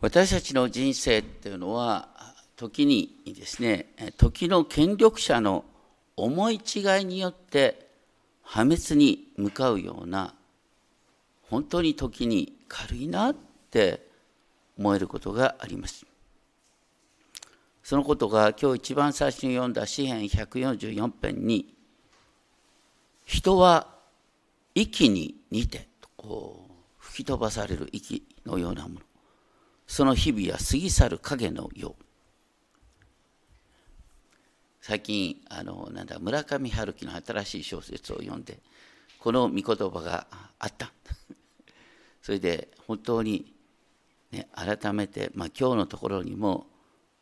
私たちの人生っていうのは時にですね時の権力者の思い違いによって破滅に向かうような本当に時に軽いなって思えることがあります。そのことが今日一番最初に読んだ詩編144編に人は息に似てこう吹き飛ばされる息のようなもの。その日々は過ぎ去る影のよう。最近あのなんだ村上春樹の新しい小説を読んでこの御言葉があった。それで本当に、ね、改めて、まあ、今日のところにも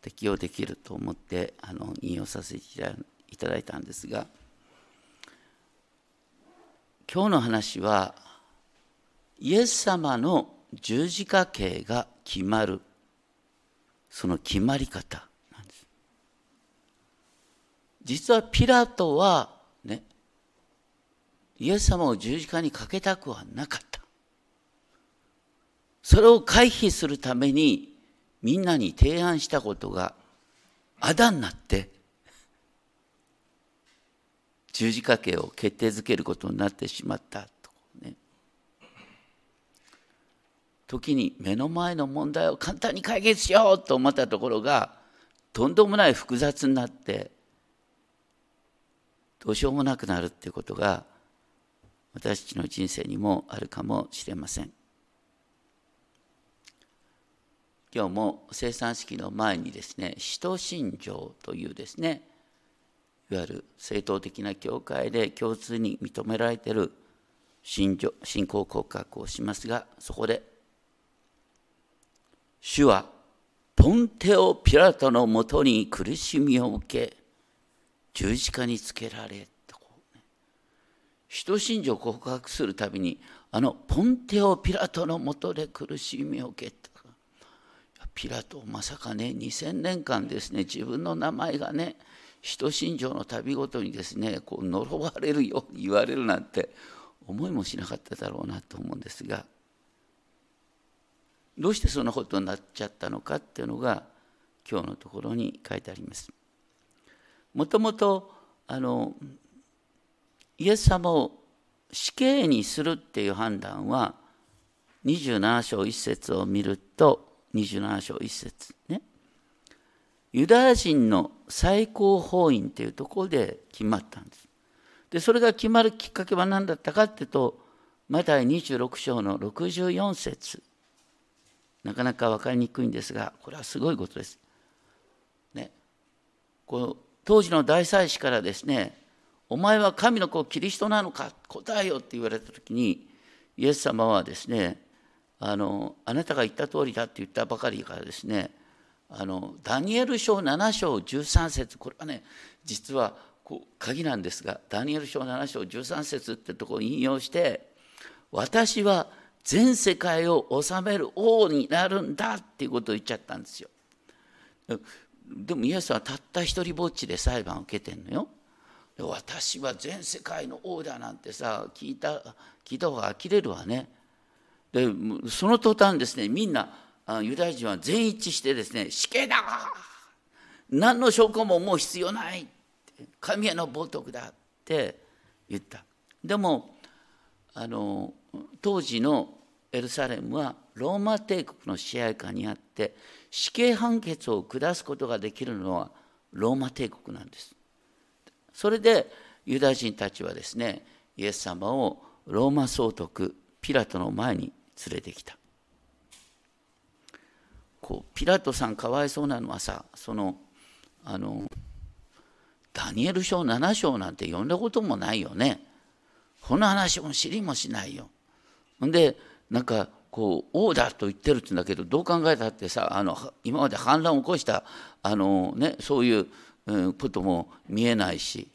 適用できると思ってあの引用させていただいたんですが今日の話はイエス様の十字架刑が決まる。その決まり方なんです。実はピラトはねイエス様を十字架にかけたくはなかった。それを回避するためにみんなに提案したことがあだになって十字架刑を決定づけることになってしまったと、ね、時に目の前の問題を簡単に解決しようと思ったところがとんでもない複雑になってどうしようもなくなるっていうことが私たちの人生にもあるかもしれません。今日も生産式の前にですね使徒信条というですねいわゆる正統的な教会で共通に認められている信条信仰告白をしますがそこで主はポンテオ・ピラトのもとに苦しみを受け十字架につけられと使徒信条を告白するたびにあのポンテオ・ピラトのもとで苦しみを受けピラトまさかね2000年間ですね自分の名前がね使徒信条の旅ごとにですねこう呪われるように言われるなんて思いもしなかっただろうなと思うんですがどうしてそんなことになっちゃったのかっていうのが今日のところに書いてあります。もともとあのイエス様を死刑にするっていう判断は27章1節を見ると27章1節ねユダヤ人の最高法院というところで決まったんです。でそれが決まるきっかけは何だったかっていうとマタイ26章の64節なかなか分かりにくいんですがこれはすごいことです。ね、この当時の大祭司からですね「お前は神の子キリストなのか答えよ」って言われた時にイエス様はですねあのあなたが言った通りだって言ったばかりからですねあのダニエル書7章13節これはね実はこう鍵なんですがダニエル書7章13節ってとこを引用して私は全世界を治める王になるんだっていうことを言っちゃったんですよ。でもイエスはたった一人ぼっちで裁判を受けてんのよ。私は全世界の王だなんてさ聞いた聞いた方が呆れるわね。でその途端ですねみんなユダヤ人は全一致してですね死刑だ何の証拠ももう必要ない神への冒涜だって言ったでもあの当時のエルサレムはローマ帝国の支配下にあって死刑判決を下すことができるのはローマ帝国なんです。それでユダヤ人たちはですねイエス様をローマ総督ピラトの前に連れてきた。こうピラトさんかわいそうなのはさそのあのダニエル書7章なんて読んだこともないよね。この話も知りもしないよ。んでなんかこう王だと言ってるって言うんだけどどう考えたってさあの今まで反乱を起こしたあの、ね、そういううんことも見えないし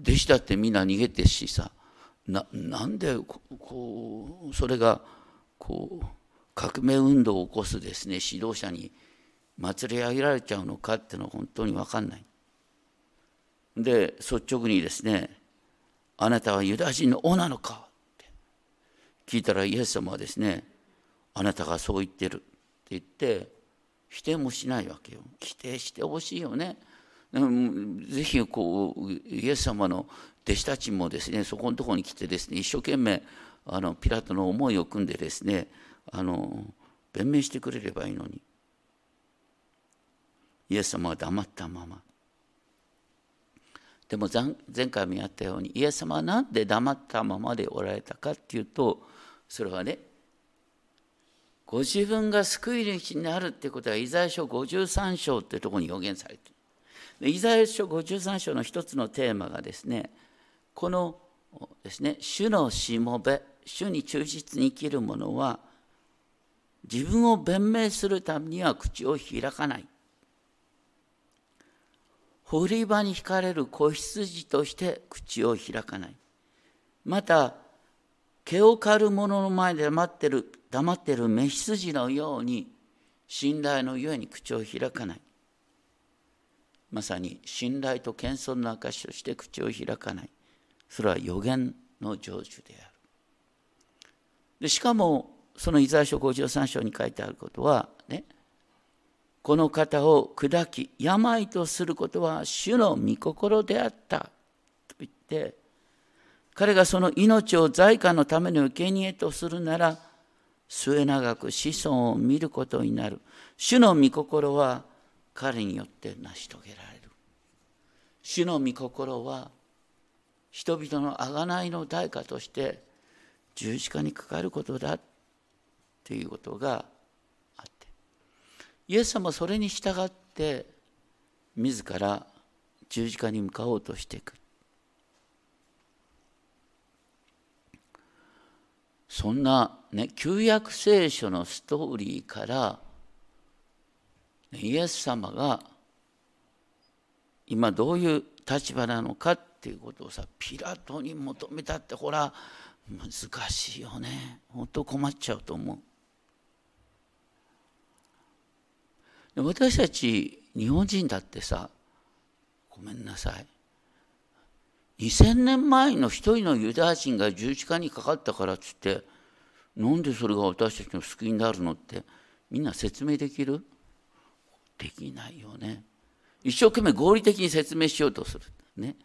弟子だってみんな逃げてしさななんでこうそれがこう革命運動を起こすですね指導者に祭り上げられちゃうのかっていうのは本当に分かんない。で率直にですね「あなたはユダヤ人の王なのか?」聞いたらイエス様はですね「あなたがそう言ってるって」言って否定もしないわけよ。否定してほしいよね。ぜひこうイエス様の弟子たちもですねそこのところに来てですね一生懸命あのピラトの思いを組んでですねあの弁明してくれればいいのに。イエス様は黙ったまま。でも前回もやったようにイエス様は何で黙ったままでおられたかっていうとそれはねご自分が救い主になるってことはイザヤ書53章ってところに予言されてる。イザヤ書53章の一つのテーマがですねこのですね主のしもべ主に忠実に生きる者は自分を弁明するためには口を開かない。掘り場に引かれる子羊として口を開かない。また毛を刈る者の前で黙ってる黙ってる雌羊のように信頼のゆえに口を開かない。まさに信頼と謙遜の証として口を開かない。それは予言の成就である。でしかもそのイザヤ書53章に書いてあることはねこの方を砕き病とすることは主の御心であった。と言って彼がその命を財貨のための生贄とするなら末永く子孫を見ることになる。主の御心は彼によって成し遂げられる。主の御心は人々の贖いの代価として十字架にかかることだということがあって。イエス様はそれに従って自ら十字架に向かおうとしていくそんなね旧約聖書のストーリーからイエス様が今どういう立場なのかっていうことをさピラトに求めたってほら難しいよね本当困っちゃうと思う。私たち日本人だってさごめんなさい2000年前の一人のユダヤ人が十字架にかかったからっつってなんでそれが私たちの救いになるの？ってみんな説明できる？できないよね。一生懸命合理的に説明しようとする。ね。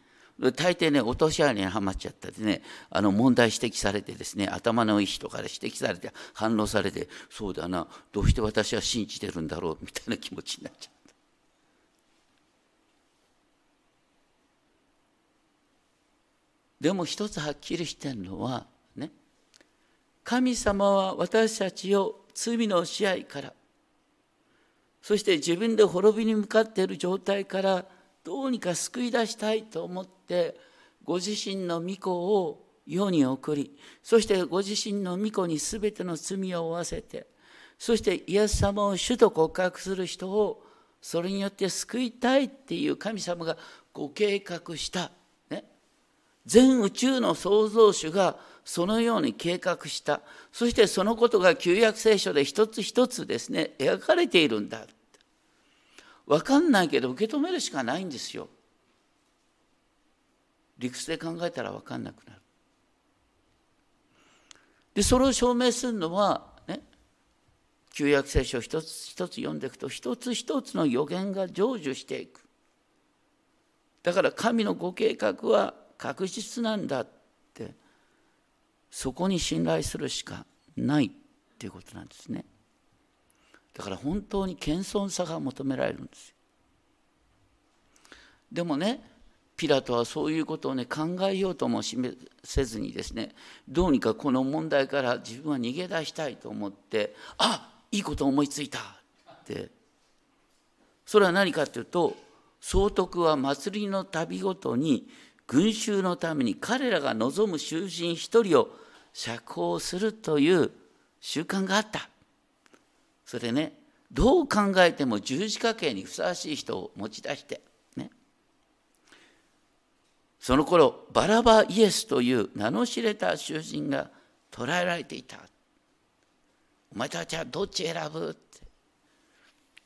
大抵ね落とし穴にはまっちゃったでねあの問題指摘されてですね頭のいい人から指摘されて反論されてそうだな。どうして私は信じてるんだろう？みたいな気持ちになっちゃっでも一つはっきりしてるのはね神様は私たちを罪の支配からそして自分で滅びに向かっている状態からどうにか救い出したいと思ってご自身の御子を世に送りそしてご自身の御子に全ての罪を負わせてそしてイエス様を主と告白する人をそれによって救いたいっていう神様がご計画した、全宇宙の創造主がそのように計画したそしてそのことが旧約聖書で一つ一つですね描かれているんだ分かんないけど受け止めるしかないんですよ。理屈で考えたら分かんなくなる。でそれを証明するのはね旧約聖書一つ一つ読んでいくと一つ一つの予言が成就していく。だから神のご計画は確実なんだってそこに信頼するしかないっていうことなんですね。だから本当に謙遜さが求められるんです。でもねピラトはそういうことをね考えようともせずにですねどうにかこの問題から自分は逃げ出したいと思ってあいいこと思いついたってそれは何かっていうと総督は祭りの旅ごとに群衆のために彼らが望む囚人一人を釈放するという習慣があった。それねどう考えても十字架刑にふさわしい人を持ち出してね。その頃バラバイエスという名の知れた囚人が捕らえられていた。お前たちはどっち選ぶって。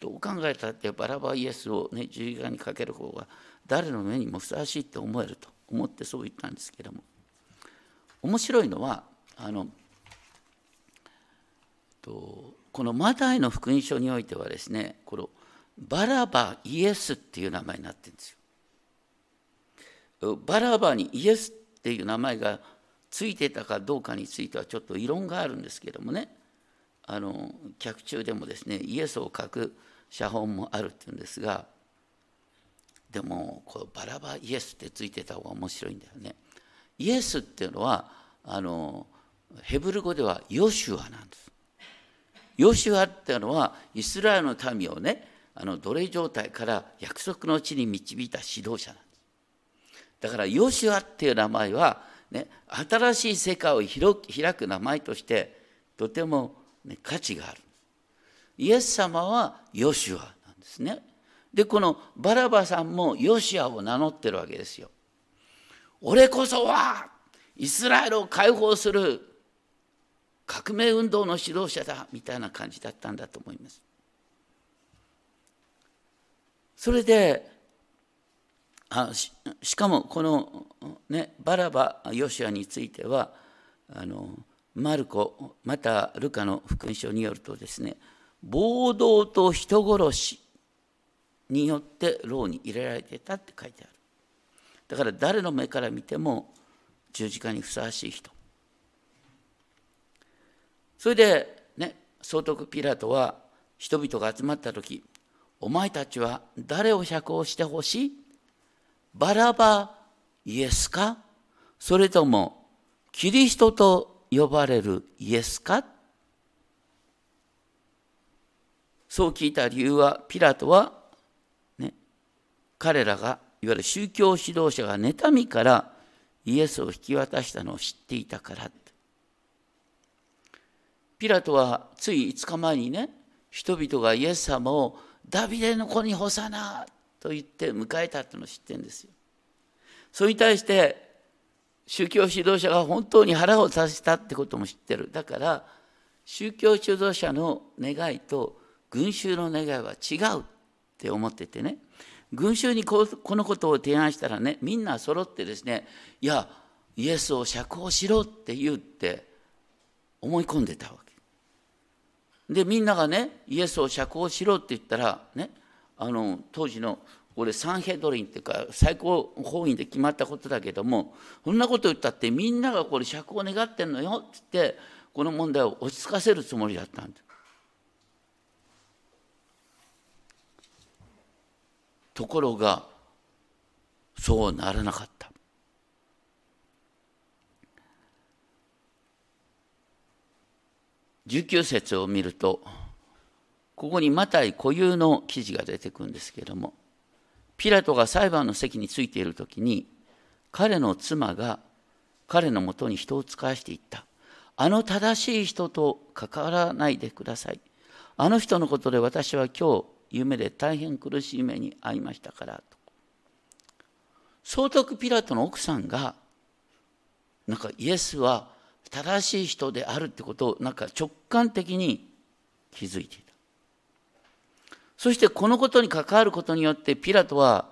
どう考えたってバラバイエスをね十字架にかける方が誰の目にもふさわしいって思えると思ってそう言ったんですけども面白いのはあのとこのマタイの福音書においてはですねこのバラバイエスっていう名前になってるんですよ。バラバにイエスっていう名前がついてたかどうかについてはちょっと異論があるんですけどもねあの脚中でもですねイエスを書く写本もあるっていうんですがでもこのバラバイエスってついてた方が面白いんだよね。イエスっていうのはあのヘブル語ではヨシュアなんです。ヨシュアっていうのはイスラエルの民をねあの奴隷状態から約束の地に導いた指導者なんです。だからヨシュアっていう名前は、ね、新しい世界を開く名前としてとても、ね、価値がある。イエス様はヨシュアなんですね。でこのバラバさんもヨシアを名乗ってるわけですよ。俺こそはイスラエルを解放する革命運動の指導者だみたいな感じだったんだと思います。それであししかもこの、ね、バラバヨシアについてはあのマルコまたルカの福音書によるとですね暴動と人殺しによって牢に入れられてたって書いてある。だから誰の目から見ても十字架にふさわしい人。それでね総督ピラトは人々が集まった時お前たちは誰を釈放してほしい？バラバイエスか？それともキリストと呼ばれるイエスか？そう聞いた理由はピラトは彼らがいわゆる宗教指導者が妬みからイエスを引き渡したのを知っていたからピラトはつい5日前にね人々がイエス様をダビデの子に干さなと言って迎えたってのを知ってるんですよ。それに対して宗教指導者が本当に腹を立たせたってことも知ってる。だから宗教指導者の願いと群衆の願いは違うって思っててね群衆にこのことを提案したらねみんな揃ってですねいやイエスを釈放しろって言って思い込んでたわけ。でみんながねイエスを釈放しろって言ったらねあの当時のこれサンヘドリンっていうか最高法院で決まったことだけどもそんなこと言ったってみんながこれ釈放願ってんのよって言ってこの問題を落ち着かせるつもりだったんです。ところがそうならなかった。19節を見るとここにマタイ固有の記事が出てくるんですけれどもピラトが裁判の席についている時に彼の妻が彼のもとに人を使わしていった。あの正しい人と関わらないでください。あの人のことで私は今日夢で大変苦しい目に遭いましたから。と総督ピラトの奥さんがなんかイエスは正しい人であるってことをなんか直感的に気づいていた。そしてこのことに関わることによってピラトは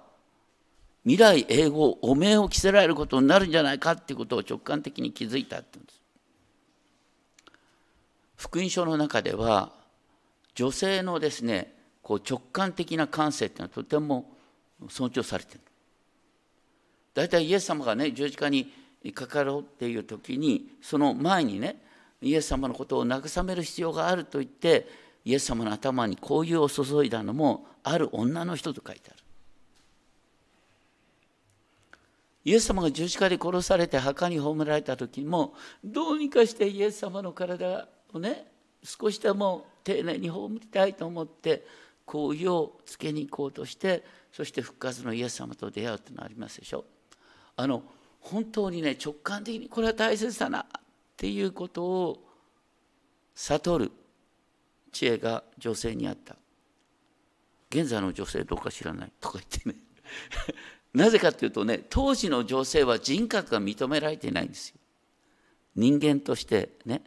未来永劫汚名を着せられることになるんじゃないかっていうことを直感的に気づいたって言うんです。福音書の中では女性のですねこう直感的な感性っていうのはとても尊重されてる。大体イエス様がね十字架にかかろうっていう時にその前にねイエス様のことを慰める必要があると言ってイエス様の頭にこういうを注いだのもある女の人と書いてある。イエス様が十字架で殺されて墓に葬られた時もどうにかしてイエス様の体をね少しでも丁寧に葬りたいと思って行為をつけに行こうとしてそして復活のイエス様と出会うというのがありますでしょ？あの本当にね直感的にこれは大切だなっていうことを悟る知恵が女性にあった。現在の女性どうか知らない？とか言ってね。なぜかっていうとね当時の女性は人格が認められていないんですよ。人間としてね、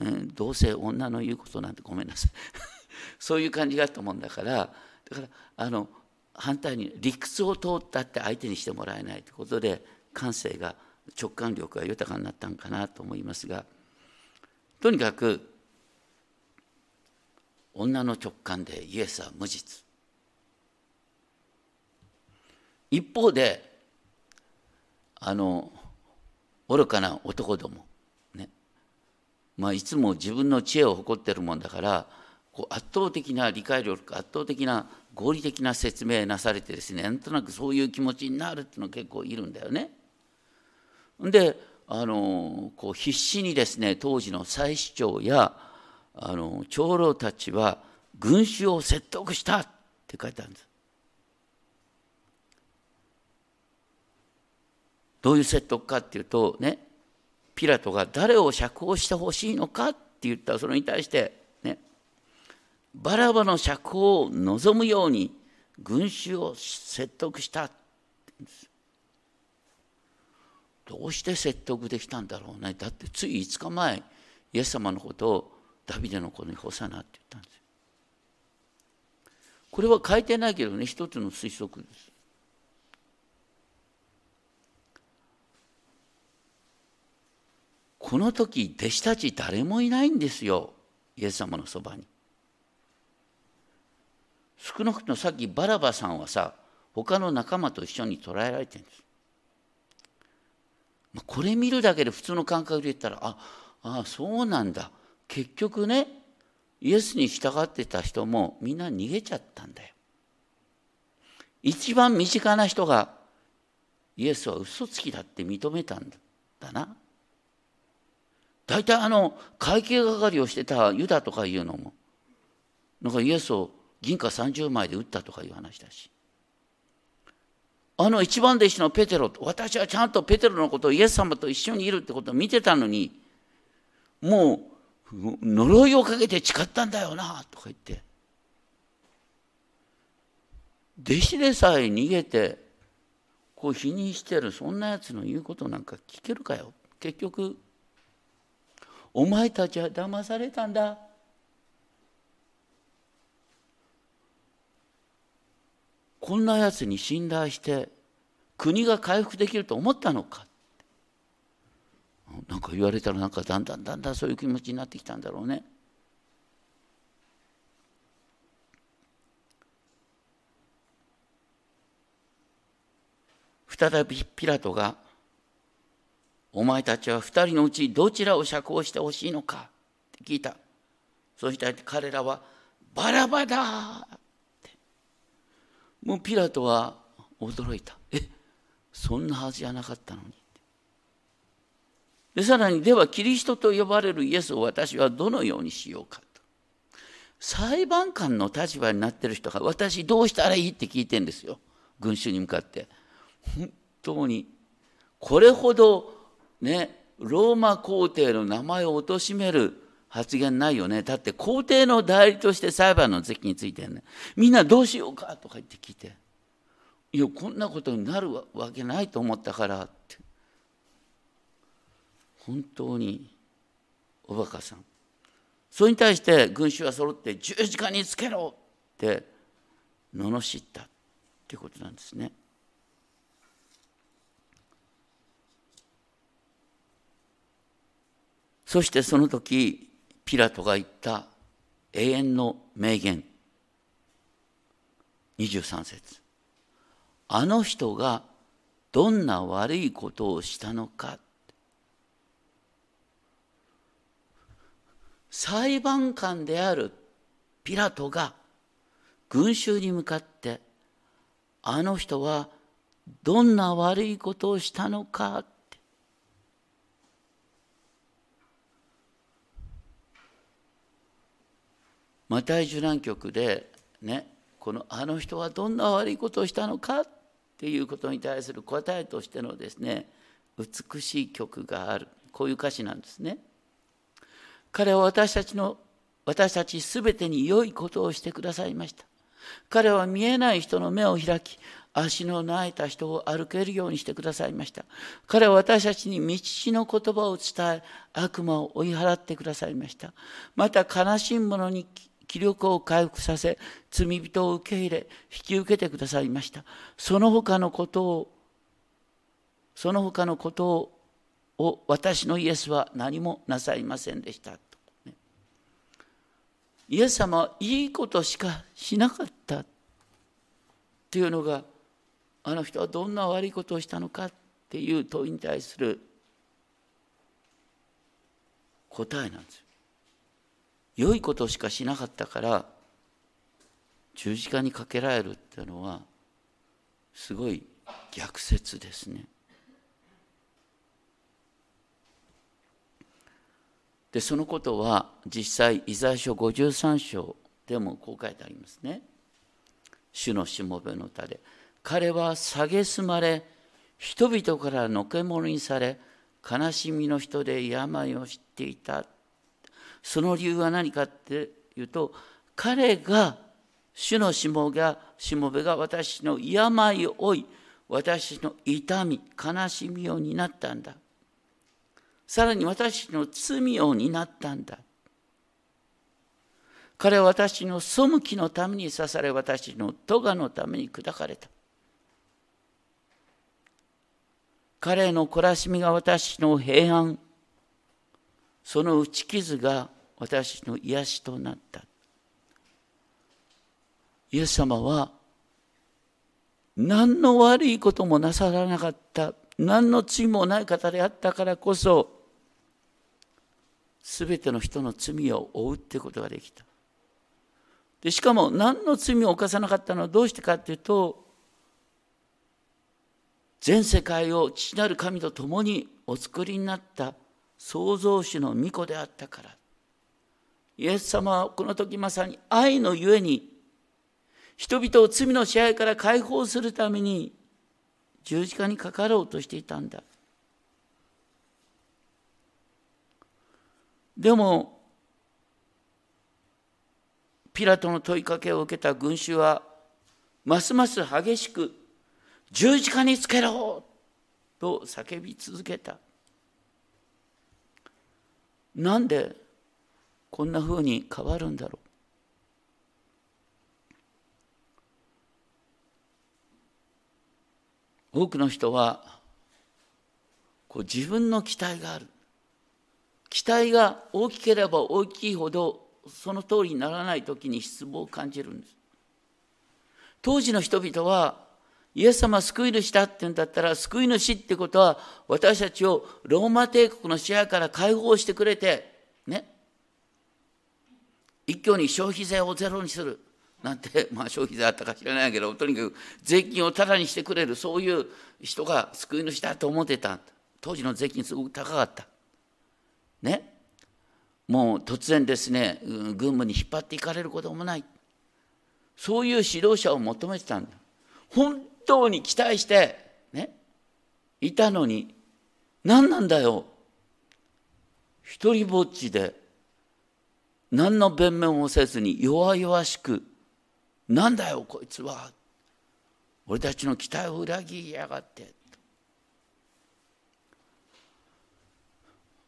うん、どうせ女の言うことなんてごめんなさい。そういう感じがあったもんだからだからあの反対に理屈を通ったって相手にしてもらえないということで感性が直感力が豊かになったんかなと思いますがとにかく女の直感でイエスは無実。一方であの愚かな男どもね。まあいつも自分の知恵を誇ってるもんだからこう圧倒的な理解力圧倒的な合理的な説明なされてですねなんとなくそういう気持ちになるっていうの結構いるんだよね。であのこう必死にですね当時の祭司長やあの長老たちは群衆を説得したって書いてあるんです。どういう説得かっていうとねピラトが誰を釈放してほしいのかって言ったらそれに対してバラバの釈放を望むように群衆を説得したどうして説得できたんだろうね。だってつい5日前イエス様のことをダビデの子に干さなって言ったんですよ。これは書いてないけどね。一つの推測です。この時弟子たち誰もいないんですよ。イエス様のそばに。少なくともさっきバラバさんはさ他の仲間と一緒に捕らえられてるんです。これ見るだけで普通の感覚で言ったらああそうなんだ。結局ねイエスに従ってた人もみんな逃げちゃったんだよ。一番身近な人がイエスは嘘つきだって認めたんだな。大体あの会計係をしてたユダとかいうのもなんかイエスを銀貨30枚で撃ったとかいう話だし。あの一番弟子のペテロ私はちゃんとペテロのことをイエス様と一緒にいるってことを見てたのにもう呪いをかけて誓ったんだよなとか言って。弟子でさえ逃げてこう否認してるそんなやつの言うことなんか聞けるかよ。結局お前たちは騙されたんだ。こんなやつに信頼して国が回復できると思ったのかなんか言われたらなんかだんだんだんだんそういう気持ちになってきたんだろうね。再びピラトが「お前たちは二人のうちどちらを釈放してほしいのか?」って聞いたそして彼らは「バラバだ!」もうピラトは驚いた。えそんなはずじゃなかったのに。でさらに、ではキリストと呼ばれるイエスを私はどのようにしようかと。裁判官の立場になってる人が私どうしたらいいって聞いてんですよ。群衆に向かって。本当に。これほどね、ローマ皇帝の名前を貶める発言ないよね。だって皇帝の代理として裁判の席についてね。みんなどうしようかとか言って聞いて。いや、こんなことになるわけないと思ったからって。本当におバカさん。それに対して群衆は揃って十字架につけろって罵ったっていうことなんですね。そしてその時ピラトが言った永遠の名言。23節。あの人がどんな悪いことをしたのか。裁判官であるピラトが群衆に向かってあの人はどんな悪いことをしたのか。マタイ受難曲でねこのあの人はどんな悪いことをしたのかっていうことに対する答えとしてのですね美しい曲があるこういう歌詞なんですね。彼は私たちの私たちすべてに良いことをしてくださいました。彼は見えない人の目を開き足の泣いた人を歩けるようにしてくださいました。彼は私たちに道の言葉を伝え悪魔を追い払ってくださいました。また悲しむ者に気力を回復させ罪人を受け入れ引き受けてくださいました。その他のことをその他のことを私のイエスは何もなさいませんでした、イエス様はいいことしかしなかったっていうのがあの人はどんな悪いことをしたのかっていう問いに対する答えなんですよ。良いことしかしなかったから十字架にかけられるっていうのはすごい逆説ですね。でそのことは実際イザヤ書53章でもこう書いてありますね。主のしもべの歌で彼は蔑まれ人々からのけ者にされ悲しみの人で病を知っていたその理由は何かっていうと彼が主のしもがしもべが私の病を負い私の痛み悲しみを担ったんだ。さらに私の罪を担ったんだ。彼は私の背きのために刺され私の咎のために砕かれた。彼の懲らしみが私の平安。その打ち傷が私の癒しとなった。イエス様は何の悪いこともなさらなかった。何の罪もない方であったからこそ全ての人の罪を負うってことができた。でしかも何の罪を犯さなかったのはどうしてかっていうと全世界を父なる神と共にお作りになった創造主の御子であったから。イエス様はこの時まさに愛のゆえに人々を罪の支配から解放するために十字架にかかろうとしていたんだ。でもピラトの問いかけを受けた群衆はますます激しく十字架につけろと叫び続けた。なんでこんなふうに変わるんだろう。多くの人はこう自分の期待がある。期待が大きければ大きいほどその通りにならない時に失望を感じるんです。当時の人々はイエス様救い主だって言うんだったら救い主ってことは私たちをローマ帝国の支配から解放してくれてね一挙に消費税をゼロにする。なんて、まあ、消費税あったか知らないけどとにかく税金をタダにしてくれるそういう人が救い主だと思ってた。当時の税金すごく高かった。ね。もう突然ですね軍務に引っ張っていかれることもない。そういう指導者を求めてたんだ。本当に期待してね。いたのに何なんだよ。一人ぼっちで何の弁明もせずに弱々しくなんだよこいつは俺たちの期待を裏切りやがって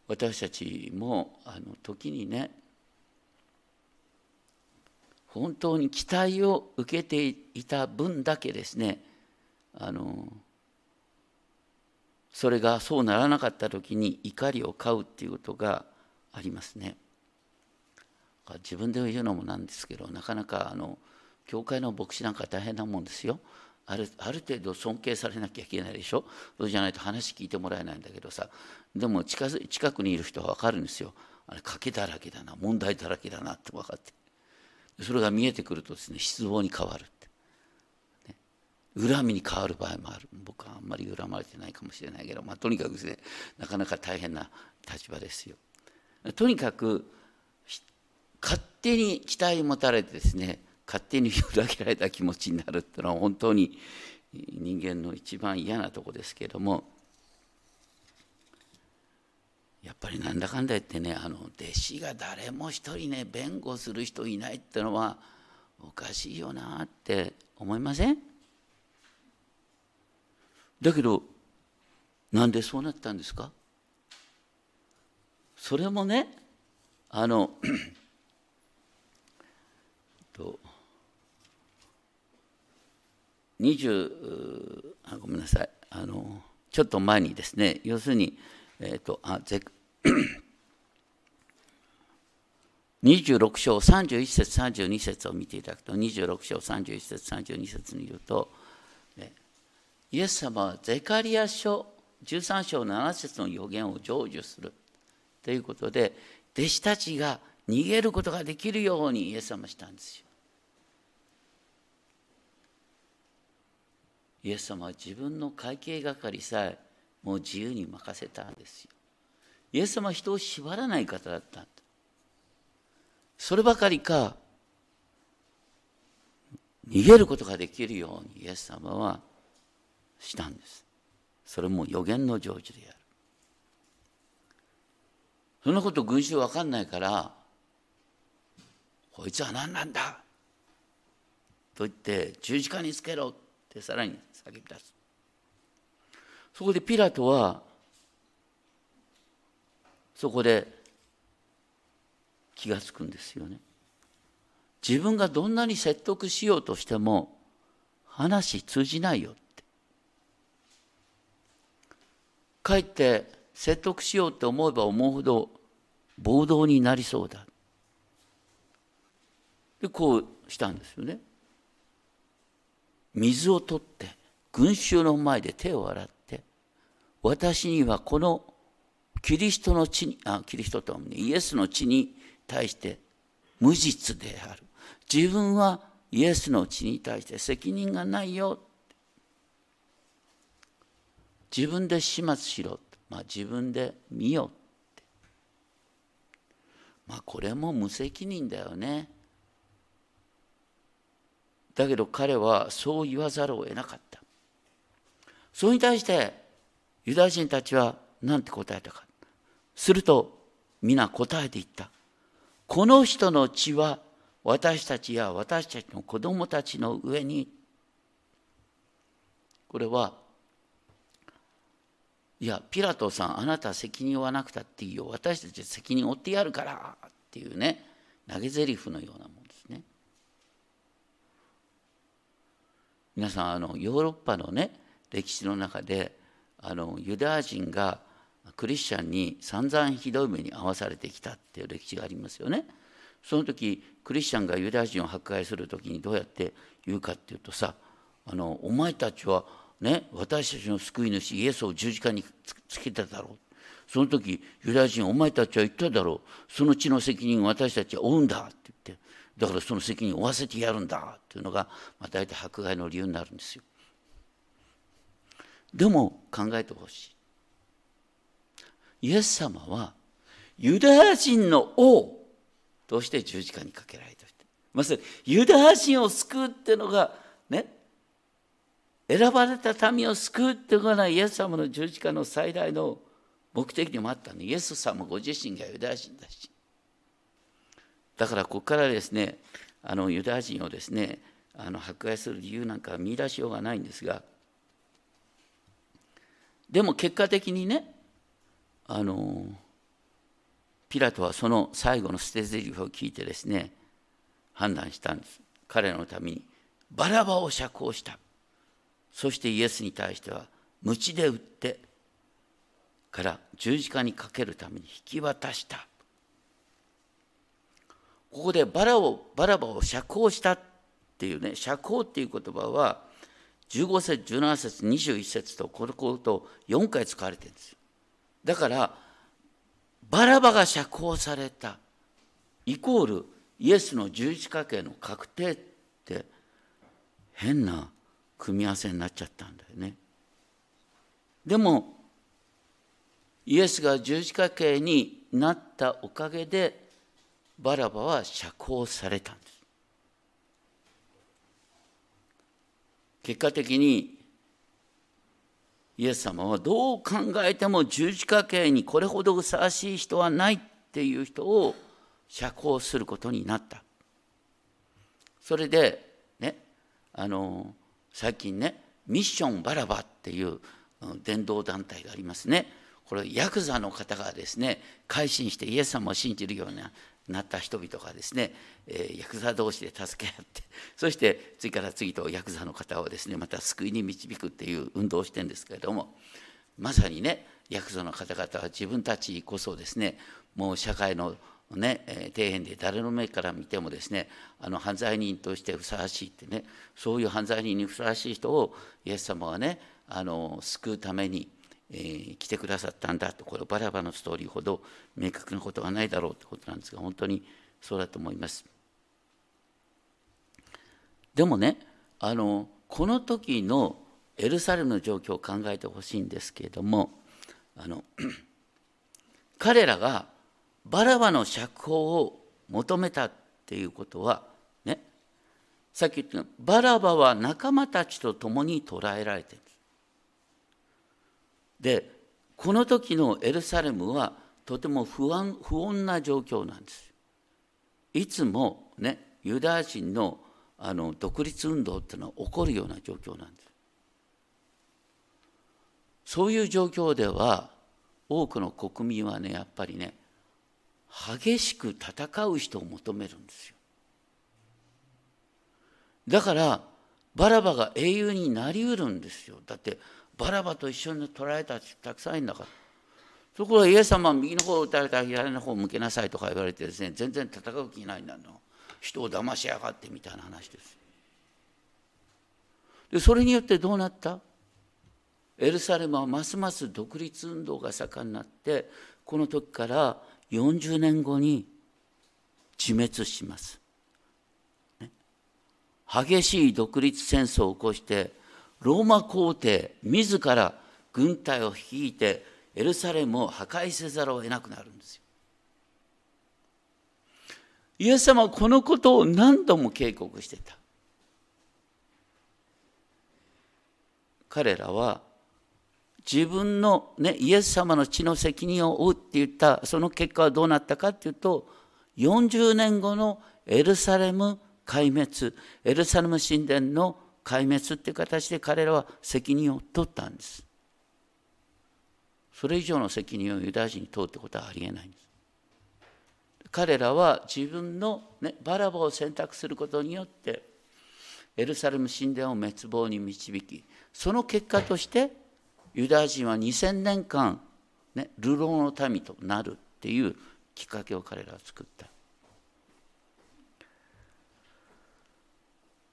私たちもあの時にね本当に期待を受けていた分だけですねあのそれがそうならなかった時に怒りを買うっていうことがありますね。自分で言うのもなんですけどなかなかあの教会の牧師なんか大変なもんですよ。あるある程度尊敬されなきゃいけないでしょ。そうじゃないと話聞いてもらえないんだけどさ。でも近近くにいる人は分かるんですよ。あれ賭けだらけだな。問題だらけだなって分かって。それが見えてくるとですね失望に変わるって。恨みに変わる場合もある。僕はあんまり恨まれてないかもしれないけど、まあ、とにかくですねなかなか大変な立場ですよ。とにかく勝手に期待を持たれてですね勝手に裏切られた気持ちになるっていうのは本当に人間の一番嫌なとこですけれどもやっぱりなんだかんだ言ってねあの弟子が誰も一人ね弁護する人いないっていうのはおかしいよなって思いません？だけどなんでそうなったんですか？それもねあのと20あごめんなさいあのちょっと前にですね要するに、えーとあぜ26 章31節32節を見ていただくと26章31節32節に言うと、イエス様はゼカリア書13章7節の予言を成就するということで弟子たちが逃げることができるようにイエス様したんですよ。イエス様は自分の会計係さえもう自由に任せたんですよ。イエス様は人を縛らない方だった。そればかりか逃げることができるようにイエス様はしたんですそれも予言の成就であるそんなこと群衆わかんないからこいつは何なんだと言って十字架につけろってさらに叫び出すそこでピラトはそこで気がつくんですよね。自分がどんなに説得しようとしても話通じないよって。かえって説得しようって思えば思うほど暴動になりそうだ。でこうしたんですよね。水を取って群衆の前で手を洗って私にはこのキリストの地にあキリストとは、ね、イエスの地に対して無実である。自分はイエスの血に対して責任がないよ。自分で始末しろ、まあ、自分で見よまあこれも無責任だよね。だけど彼はそう言わざるを得なかった。それに対してユダヤ人たちは何て答えたか。すると皆答えていった。この人の血は私たちや私たちの子供たちの上に。これはいやピラトさんあなた責任負わなくたっていいよ。私たち責任負ってやるから。っていうね。投げ台詞のようなもんですね皆さんあのヨーロッパのね歴史の中であのユダヤ人がクリスチャンに散々ひどい目に遭わされてきたっていう歴史がありますよね。その時クリスチャンがユダヤ人を迫害する時にどうやって言うかっていうとさあのお前たちはね私たちの救い主イエスを十字架につけただろうその時ユダヤ人お前たちは言っただろうその血の責任を私たちは負うんだって言ってだからその責任を負わせてやるんだっていうのが、まあ、大体迫害の理由になるんですよ。でも考えてほしい。イエス様はユダヤ人の王として十字架にかけられた人まさにユダヤ人を救うっていうのがね選ばれた民を救うっていうのがイエス様の十字架の最大の目的でもあったのイエス様ご自身がユダヤ人だしだからここからですねあのユダヤ人をですねあの迫害する理由なんか見出しようがないんですがでも結果的にねあのピラトはその最後の捨て台詞を聞いてですね判断したんです。彼のためにバラバを釈放した。そしてイエスに対しては鞭で打ってから十字架にかけるために引き渡した。ここでバラをバラバを釈放したっていうね釈放っていう言葉は15節17節21節とこのこと4回使われてるんですよだからバラバが釈放されたイコールイエスの十字架刑の確定って変な組み合わせになっちゃったんだよね。でもイエスが十字架刑になったおかげでバラバは釈放されたんです。結果的にイエス様はどう考えても十字架刑にこれほどふさわしい人はないっていう人を釈放することになった。それでねあの最近ねミッションバラバっていう伝道団体がありますね。これヤクザの方がですね改心してイエス様を信じるようななった人々がですね、えー、ヤクザ同士で助け合って そして次から次とヤクザの方をですねまた救いに導くっていう運動をしてるんですけれどもまさにねヤクザの方々は自分たちこそですねもう社会のねえ、底辺で誰の目から見てもですねあの犯罪人としてふさわしいってねそういう犯罪人にふさわしい人をイエス様はねあの救うために、えー、来てくださったんだとこれバラバのストーリーほど明確なことはないだろうってことなんですが本当にそうだと思います。でもねあのこの時のエルサレムの状況を考えてほしいんですけれどもあの 彼らがバラバの釈放を求めたっていうことはねさっき言ったバラバは仲間たちと共に捕らえられてるで。この時のエルサレムはとても不安不穏な状況なんです。いつもねユダヤ人のあの独立運動っていうのは起こるような状況なんです。そういう状況では多くの国民はねやっぱりね激しく戦う人を求めるんですよ。だからバラバが英雄になりうるんですよ。だってバラバと一緒に捕らえた人たくさんいるんだから。ところがイエス様は右の方を打たれたら左の方を向けなさいとか言われてですね全然戦う気ないんだの。人を騙しやがってみたいな話です。でそれによってどうなった？エルサレムはますます独立運動が盛んになってこの時から40年後に自滅します。ね、激しい独立戦争を起こしてローマ皇帝自ら軍隊を率いてエルサレムを破壊せざるを得なくなるんですよ。イエス様はこのことを何度も警告してた。彼らは自分の、ね、イエス様の血の責任を負うって言ったその結果はどうなったかっていうと40年後のエルサレム壊滅エルサレム神殿の壊滅っていう形で彼らは責任を取ったんですそれ以上の責任をユダヤ人に問うってことはありえないんです彼らは自分の、ね、バラバを選択することによってエルサレム神殿を滅亡に導きその結果としてユダヤ人は2000年間、ね、流浪の民となるっていうきっかけを彼らは作った。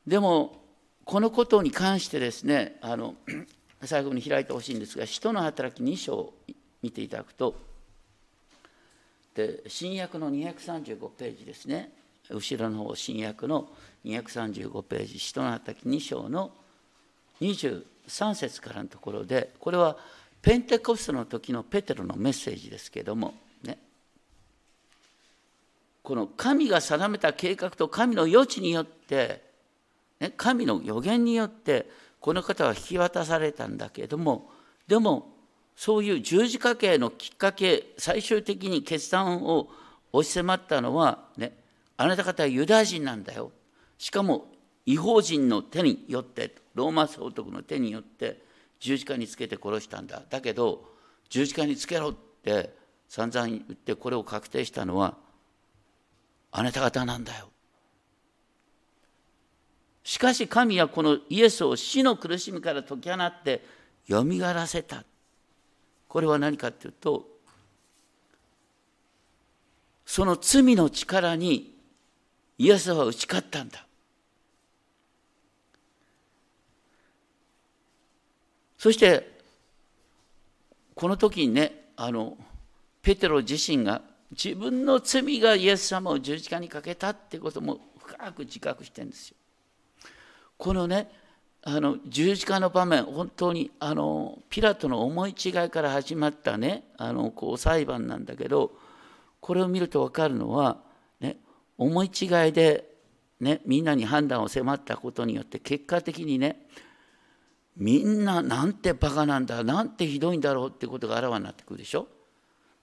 でもこのことに関してですねあの 最後に開いてほしいんですが「使徒の働き2章」を見ていただくとで新約の235ページですね。後ろの方新約の235ページ「使徒の働き2章」の23節からのところでこれはペンテコストの時のペテロのメッセージですけれどもね。この神が定めた計画と神の余地によって、ね、神の予言によってこの方は引き渡されたんだけれどもでもそういう十字架刑のきっかけ最終的に決断を押し迫ったのはねあなた方はユダヤ人なんだよ。しかも違法人の手によってローマ総督の手によって十字架につけて殺したんだ。だけど十字架につけろって散々言ってこれを確定したのはあなた方なんだよ。しかし神はこのイエスを死の苦しみから解き放ってよみがらせたこれは何かっていうとその罪の力にイエスは打ち勝ったんだそしてこの時にねあのペテロ自身が自分の罪がイエス様を十字架にかけたってことも深く自覚してるんですよ。このねあの十字架の場面本当にあのピラトの思い違いから始まったねあのこう裁判なんだけどこれを見ると分かるのは、ね、思い違いで、ね、みんなに判断を迫ったことによって結果的にねみんななんてバカなんだなんてひどいんだろうってことがあらわになってくるでしょ？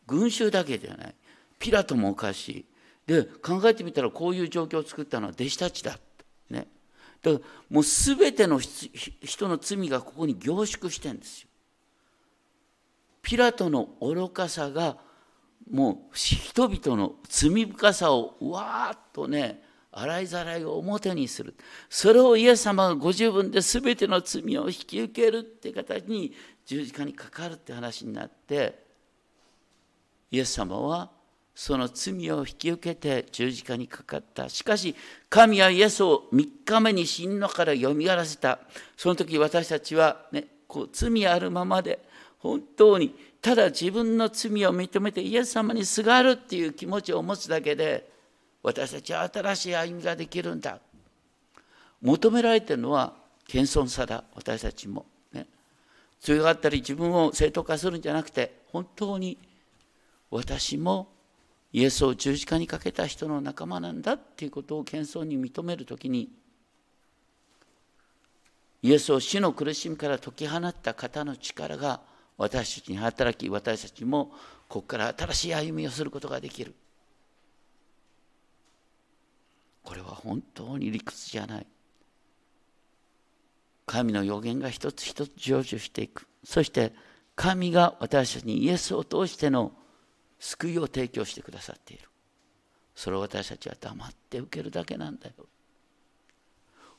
群衆だけじゃない。ピラトもおかしい。で考えてみたらこういう状況を作ったのは弟子たちだだからもう全ての人の罪がここに凝縮してんですよ。ピラトの愚かさがもう人々の罪深さをわーっとね洗いざらいを表にする。それをイエス様がご自分で全ての罪を引き受けるって形に十字架にかかるって話になってイエス様はその罪を引き受けて十字架にかかった。しかし神はイエスを3日目に死のからよみがらせた。その時私たちはねこう罪あるままで本当にただ自分の罪を認めてイエス様にすがるっていう気持ちを持つだけで私たちは新しい歩みができるんだ。求められてるのは謙遜さだ。私たちも。ね。強がったり自分を正当化するんじゃなくて本当に私もイエスを十字架にかけた人の仲間なんだっていうことを謙遜に認めるときにイエスを死の苦しみから解き放った方の力が私たちに働き私たちもここから新しい歩みをすることができる。これは本当に理屈じゃない。神の予言が一つ一つ成就していく。そして神が私たちにイエスを通しての救いを提供してくださっている。それを私たちは黙って受けるだけなんだよ。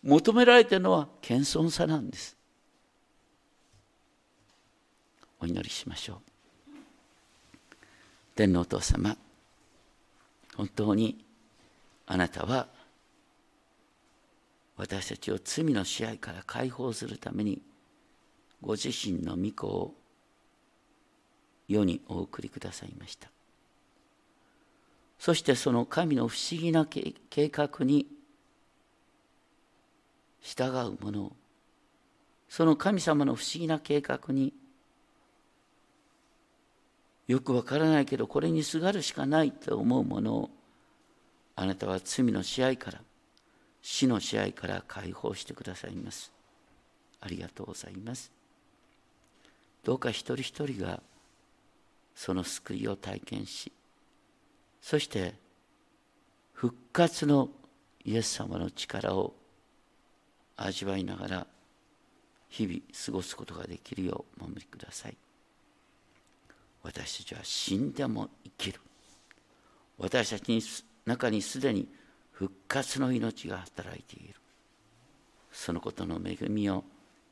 求められているのは謙遜さなんです。お祈りしましょう。天皇お父様本当にあなたは私たちを罪の支配から解放するためにご自身の御子を世にお送りくださいました。そしてその神の不思議な計画に従う者をその神様の不思議な計画によくわからないけどこれにすがるしかないと思うものをあなたは罪の支配から死の支配から解放してくださいます。ありがとうございます。どうか一人一人がその救いを体験しそして復活のイエス様の力を味わいながら日々過ごすことができるようお守りください。私たちは死んでも生きる。私たちに中にすでに復活の命が働いている。そのことの恵みを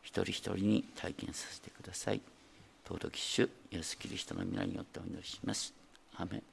一人一人に体験させてください。尊き主イエスキリストの皆によってお祈りします。アメン。